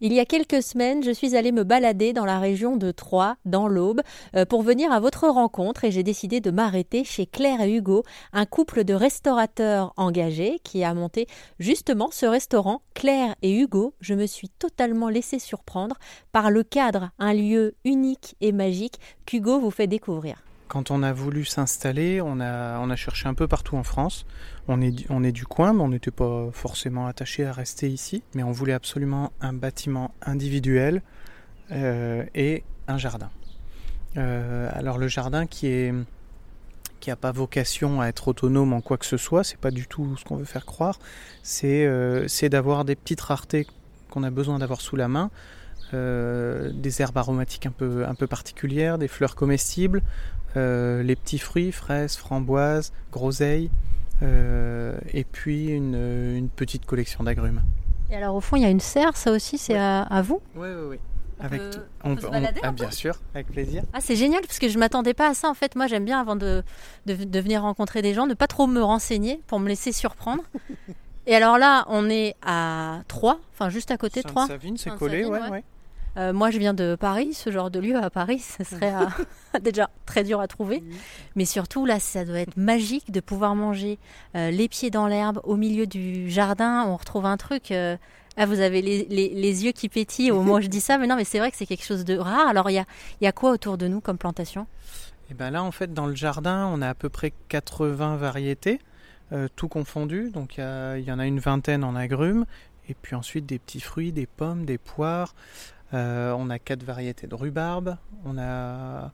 Il y a quelques semaines, je suis allée me balader dans la région de Troyes, dans l'Aube, euh, pour venir à votre rencontre et j'ai décidé de m'arrêter chez Claire et Hugo, un couple de restaurateurs engagés qui a monté justement ce restaurant. Claire et Hugo, je me suis totalement laissée surprendre par le cadre, un lieu unique et magique qu'Hugo vous fait découvrir. Quand on a voulu s'installer, on a, on a cherché un peu partout en France. On est, on est du coin, mais on n'était pas forcément attaché à rester ici. Mais on voulait absolument un bâtiment individuel euh, et un jardin. Euh, alors le jardin qui est qui n'a pas vocation à être autonome en quoi que ce soit, c'est pas du tout ce qu'on veut faire croire, c'est euh, d'avoir des petites raretés qu'on a besoin d'avoir sous la main, des herbes aromatiques un peu, un peu particulières, des fleurs comestibles, euh, les petits fruits, fraises, framboises, groseilles, euh, et puis une, petite collection d'agrumes. Et alors au fond, il y a une serre, ça aussi, c'est à, vous? Oui, oui, oui. On avec peut, on, peut, se balader ah, bien sûr, avec plaisir. Ah, c'est génial parce que je m'attendais pas à ça. En fait, moi, j'aime bien avant de, de, venir rencontrer des gens, ne pas trop me renseigner pour me laisser surprendre. Et alors là, on est à Troyes, enfin juste à côté de Troyes. Savine, c'est collé, ouais, ouais. Euh, moi, je viens de Paris. Ce genre de lieu à Paris, ce serait euh, déjà très dur à trouver. Mais surtout, là, ça doit être magique de pouvoir manger euh, les pieds dans l'herbe au milieu du jardin. On retrouve un truc. Ah, vous avez les, yeux qui pétillent au moment où je dis ça. Mais non, mais c'est vrai que c'est quelque chose de rare. Alors, il y a, y a quoi autour de nous comme plantation? Et eh ben là, en fait, dans le jardin, on a à peu près 80 variétés. tout confondu, donc il y, en a une vingtaine en agrumes, et puis ensuite des petits fruits, des pommes, des poires, on a quatre variétés de rhubarbe, on a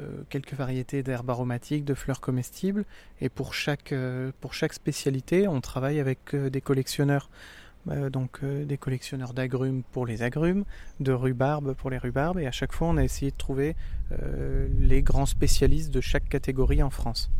euh, quelques variétés d'herbes aromatiques, de fleurs comestibles, et pour chaque, euh, pour chaque spécialité, on travaille avec des collectionneurs. donc des collectionneurs d'agrumes pour les agrumes, de rhubarbe pour les rhubarbes, et à chaque fois on a essayé de trouver les grands spécialistes de chaque catégorie en France.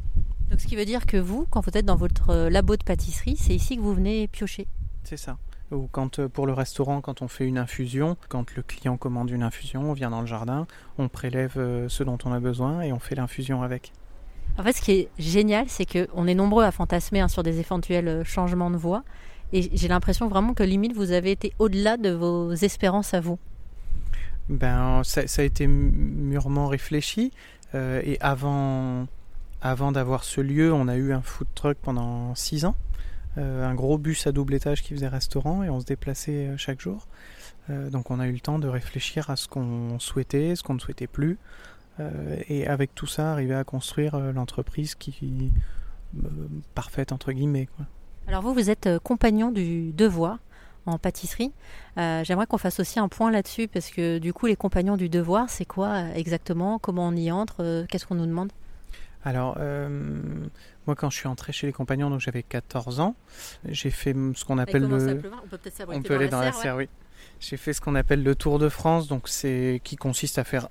Donc ce qui veut dire que vous, quand vous êtes dans votre labo de pâtisserie, c'est ici que vous venez piocher C'est ça ou quand euh, pour le restaurant, quand on fait une infusion, quand le client commande une infusion, on vient dans le jardin, on prélève euh, ce dont on a besoin et on fait l'infusion avec. En fait, ce qui est génial, c'est qu'on est nombreux à fantasmer hein, sur des éventuels euh, changements de voie. Et j'ai l'impression vraiment que limite, vous avez été au-delà de vos espérances à vous. Ben, ça, a été mûrement réfléchi. et avant, avant d'avoir ce lieu, on a eu un food truck pendant six ans. Euh, un gros bus à double étage qui faisait restaurant et on se déplaçait euh, chaque jour. Euh, donc on a eu le temps de réfléchir à ce qu'on souhaitait, ce qu'on ne souhaitait plus. et avec tout ça, arriver à construire l'entreprise qui parfaite entre guillemets. Alors vous, vous êtes compagnon du devoir en pâtisserie. J'aimerais qu'on fasse aussi un point là-dessus parce que du coup, les compagnons du devoir, c'est quoi exactement? Comment on y entre? Qu'est-ce qu'on nous demande? Alors, euh, moi, quand je suis entré chez les compagnons, donc j'avais 14 ans, j'ai fait ce qu'on appelle le. On peut peut-être On peut aller dans la serre, oui. J'ai fait ce qu'on appelle le Tour de France, donc c'est qui consiste à faire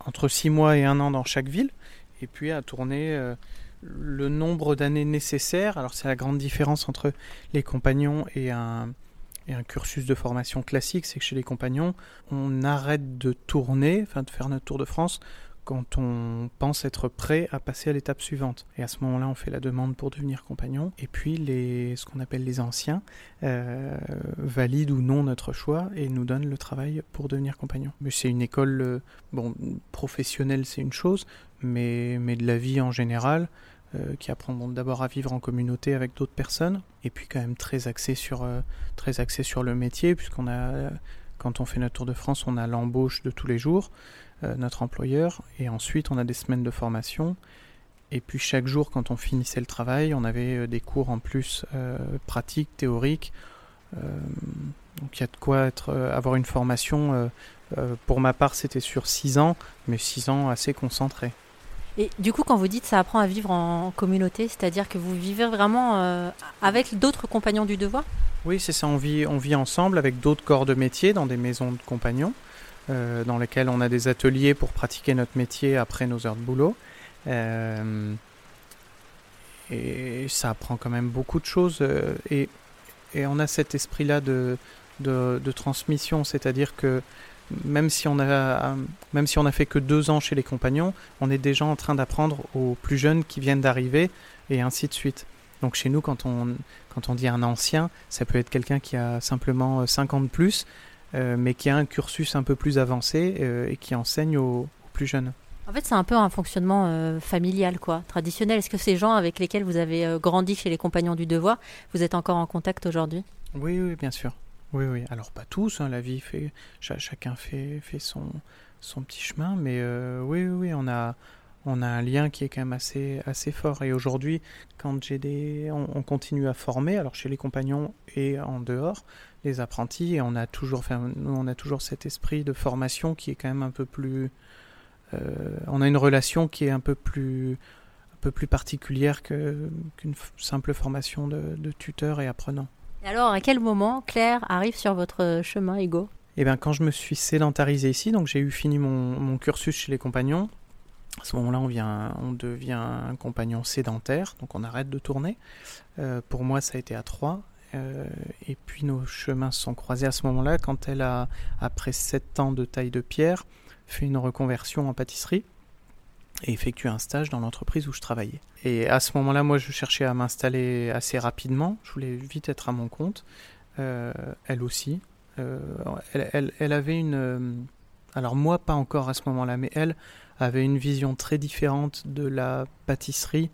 entre 6 mois et un an dans chaque ville, et puis à tourner euh, le nombre d'années nécessaires. Alors, c'est la grande différence entre les compagnons et un, et un cursus de formation classique, c'est que chez les compagnons, on arrête de tourner, enfin de faire notre Tour de France quand on pense être prêt à passer à l'étape suivante. Et à ce moment-là, on fait la demande pour devenir compagnon. Et puis, les, ce qu'on appelle les anciens euh, valident ou non notre choix et nous donnent le travail pour devenir compagnon. Mais c'est une école, euh, bon, professionnelle, c'est une chose, mais, mais de la vie en général, euh, qui apprend d'abord à vivre en communauté avec d'autres personnes, et puis quand même très axé sur, très axé sur le métier, puisqu'on a, quand on fait notre tour de France, on a l'embauche de tous les jours. Euh, notre employeur, et ensuite on a des semaines de formation. Et puis chaque jour, quand on finissait le travail, on avait euh, des cours en plus euh, pratiques, théoriques. donc il y a de quoi être, avoir une formation. pour ma part, c'était sur 6 ans, mais 6 ans assez concentrés. Et du coup, quand vous dites ça apprend à vivre en communauté, c'est-à-dire que vous vivez vraiment avec d'autres compagnons du devoir? Oui, c'est ça. On vit, on vit ensemble avec d'autres corps de métier dans des maisons de compagnons. Euh, dans lesquels on a des ateliers pour pratiquer notre métier après nos heures de boulot. Euh, et ça apprend quand même beaucoup de choses. Euh, et, on a cet esprit-là de, transmission, c'est-à-dire que même si on a même si on a fait que deux ans chez les compagnons, on est déjà en train d'apprendre aux plus jeunes qui viennent d'arriver et ainsi de suite. Donc chez nous, quand on, quand on dit un ancien, ça peut être quelqu'un qui a simplement 5 ans de plus, mais qui a un cursus un peu plus avancé et qui enseigne aux plus jeunes. En fait, c'est un peu un fonctionnement euh, familial, quoi, traditionnel. Est-ce que ces gens avec lesquels vous avez euh, grandi chez les Compagnons du Devoir, vous êtes encore en contact aujourd'hui? Oui, oui, bien sûr. Oui, oui. Alors pas tous, hein, la vie fait, chacun fait, son, petit chemin, mais euh, oui, oui, on a, on a un lien qui est quand même assez, assez fort. Et aujourd'hui, quand j'ai des, on, continue à former, alors chez les compagnons et en dehors, les apprentis, on a toujours, nous, on a toujours cet esprit de formation qui est quand même un peu plus euh, on a une relation qui est un peu plus, un peu plus particulière qu'une simple formation de, tuteur et apprenant. Et alors, à quel moment Claire arrive sur votre chemin, Hugo? Eh bien, quand je me suis sédentarisé ici, donc j'ai eu fini mon, cursus chez les compagnons. À ce moment-là, on, on devient un compagnon sédentaire, donc on arrête de tourner. Euh, pour moi, ça a été à trois. Euh, et puis nos chemins se sont croisés à ce moment-là quand elle a, après sept ans de taille de pierre, fait une reconversion en pâtisserie et effectué un stage dans l'entreprise où je travaillais. Et à ce moment-là, moi, je cherchais à m'installer assez rapidement. Je voulais vite être à mon compte. Euh, elle aussi. Euh, elle, elle, avait une... Euh, alors moi, pas encore à ce moment-là, mais elle avait une vision très différente de la pâtisserie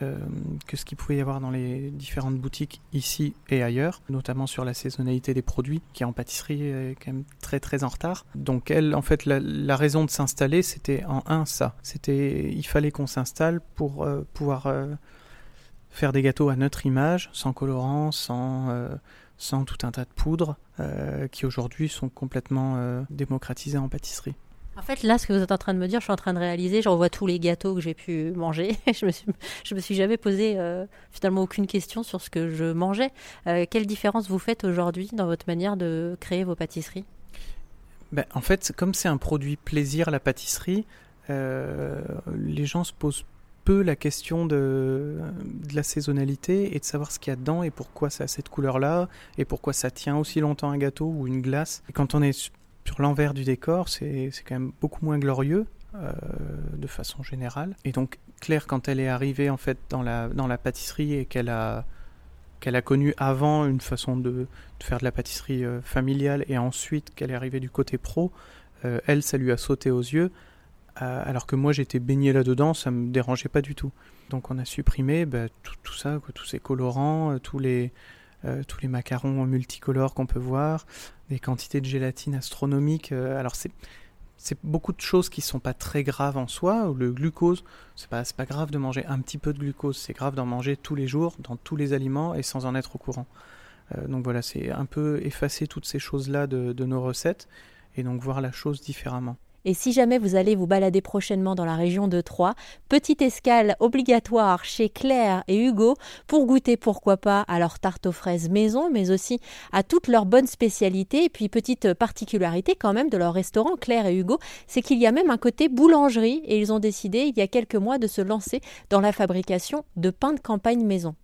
euh, que ce qu'il pouvait y avoir dans les différentes boutiques ici et ailleurs, notamment sur la saisonnalité des produits, qui en pâtisserie est quand même très très en retard. Donc elle, en fait, la, raison de s'installer, c'était en un ça. C'était, il fallait qu'on s'installe pour euh, pouvoir euh, faire des gâteaux à notre image, sans colorant, sans tout un tas de poudres qui aujourd'hui sont complètement démocratisées en pâtisserie. En fait, là, ce que vous êtes en train de me dire, je suis en train de réaliser. Je revois tous les gâteaux que j'ai pu manger. je me suis, je me suis jamais posé euh, finalement aucune question sur ce que je mangeais. Euh, quelle différence vous faites aujourd'hui dans votre manière de créer vos pâtisseries? Ben, En fait, comme c'est un produit plaisir, la pâtisserie, euh, les gens se posent peu la question de, la saisonnalité et de savoir ce qu'il y a dedans et pourquoi ça a cette couleur-là et pourquoi ça tient aussi longtemps un gâteau ou une glace. Quand on est sur l'envers du décor, c'est quand même beaucoup moins glorieux. Euh, de façon générale. Et donc Claire, quand elle est arrivée en fait dans la, pâtisserie et qu'elle a, connu avant une façon de, faire de la pâtisserie euh, familiale et ensuite qu'elle est arrivée du côté pro, euh, elle, ça lui a sauté aux yeux. alors que moi j'étais baigné là-dedans, ça me dérangeait pas du tout. Donc on a supprimé bah, tout, ça, tous ces colorants, tous les, euh, tous les macarons multicolores qu'on peut voir, des quantités de gélatine astronomiques. Euh, alors c'est c'est beaucoup de choses qui sont pas très graves en soi. Le glucose, c'est pas pas grave de manger un petit peu de glucose, c'est grave d'en manger tous les jours dans tous les aliments et sans en être au courant. Euh, donc voilà, c'est un peu effacer toutes ces choses là de nos recettes et donc voir la chose différemment. Et si jamais vous allez vous balader prochainement dans la région de Troyes, petite escale obligatoire chez Claire et Hugo pour goûter pourquoi pas à leur tarte aux fraises maison, mais aussi à toutes leurs bonnes spécialités. Et puis petite particularité quand même de leur restaurant Claire et Hugo, c'est qu'il y a même un côté boulangerie et ils ont décidé il y a quelques mois de se lancer dans la fabrication de pain de campagne maison.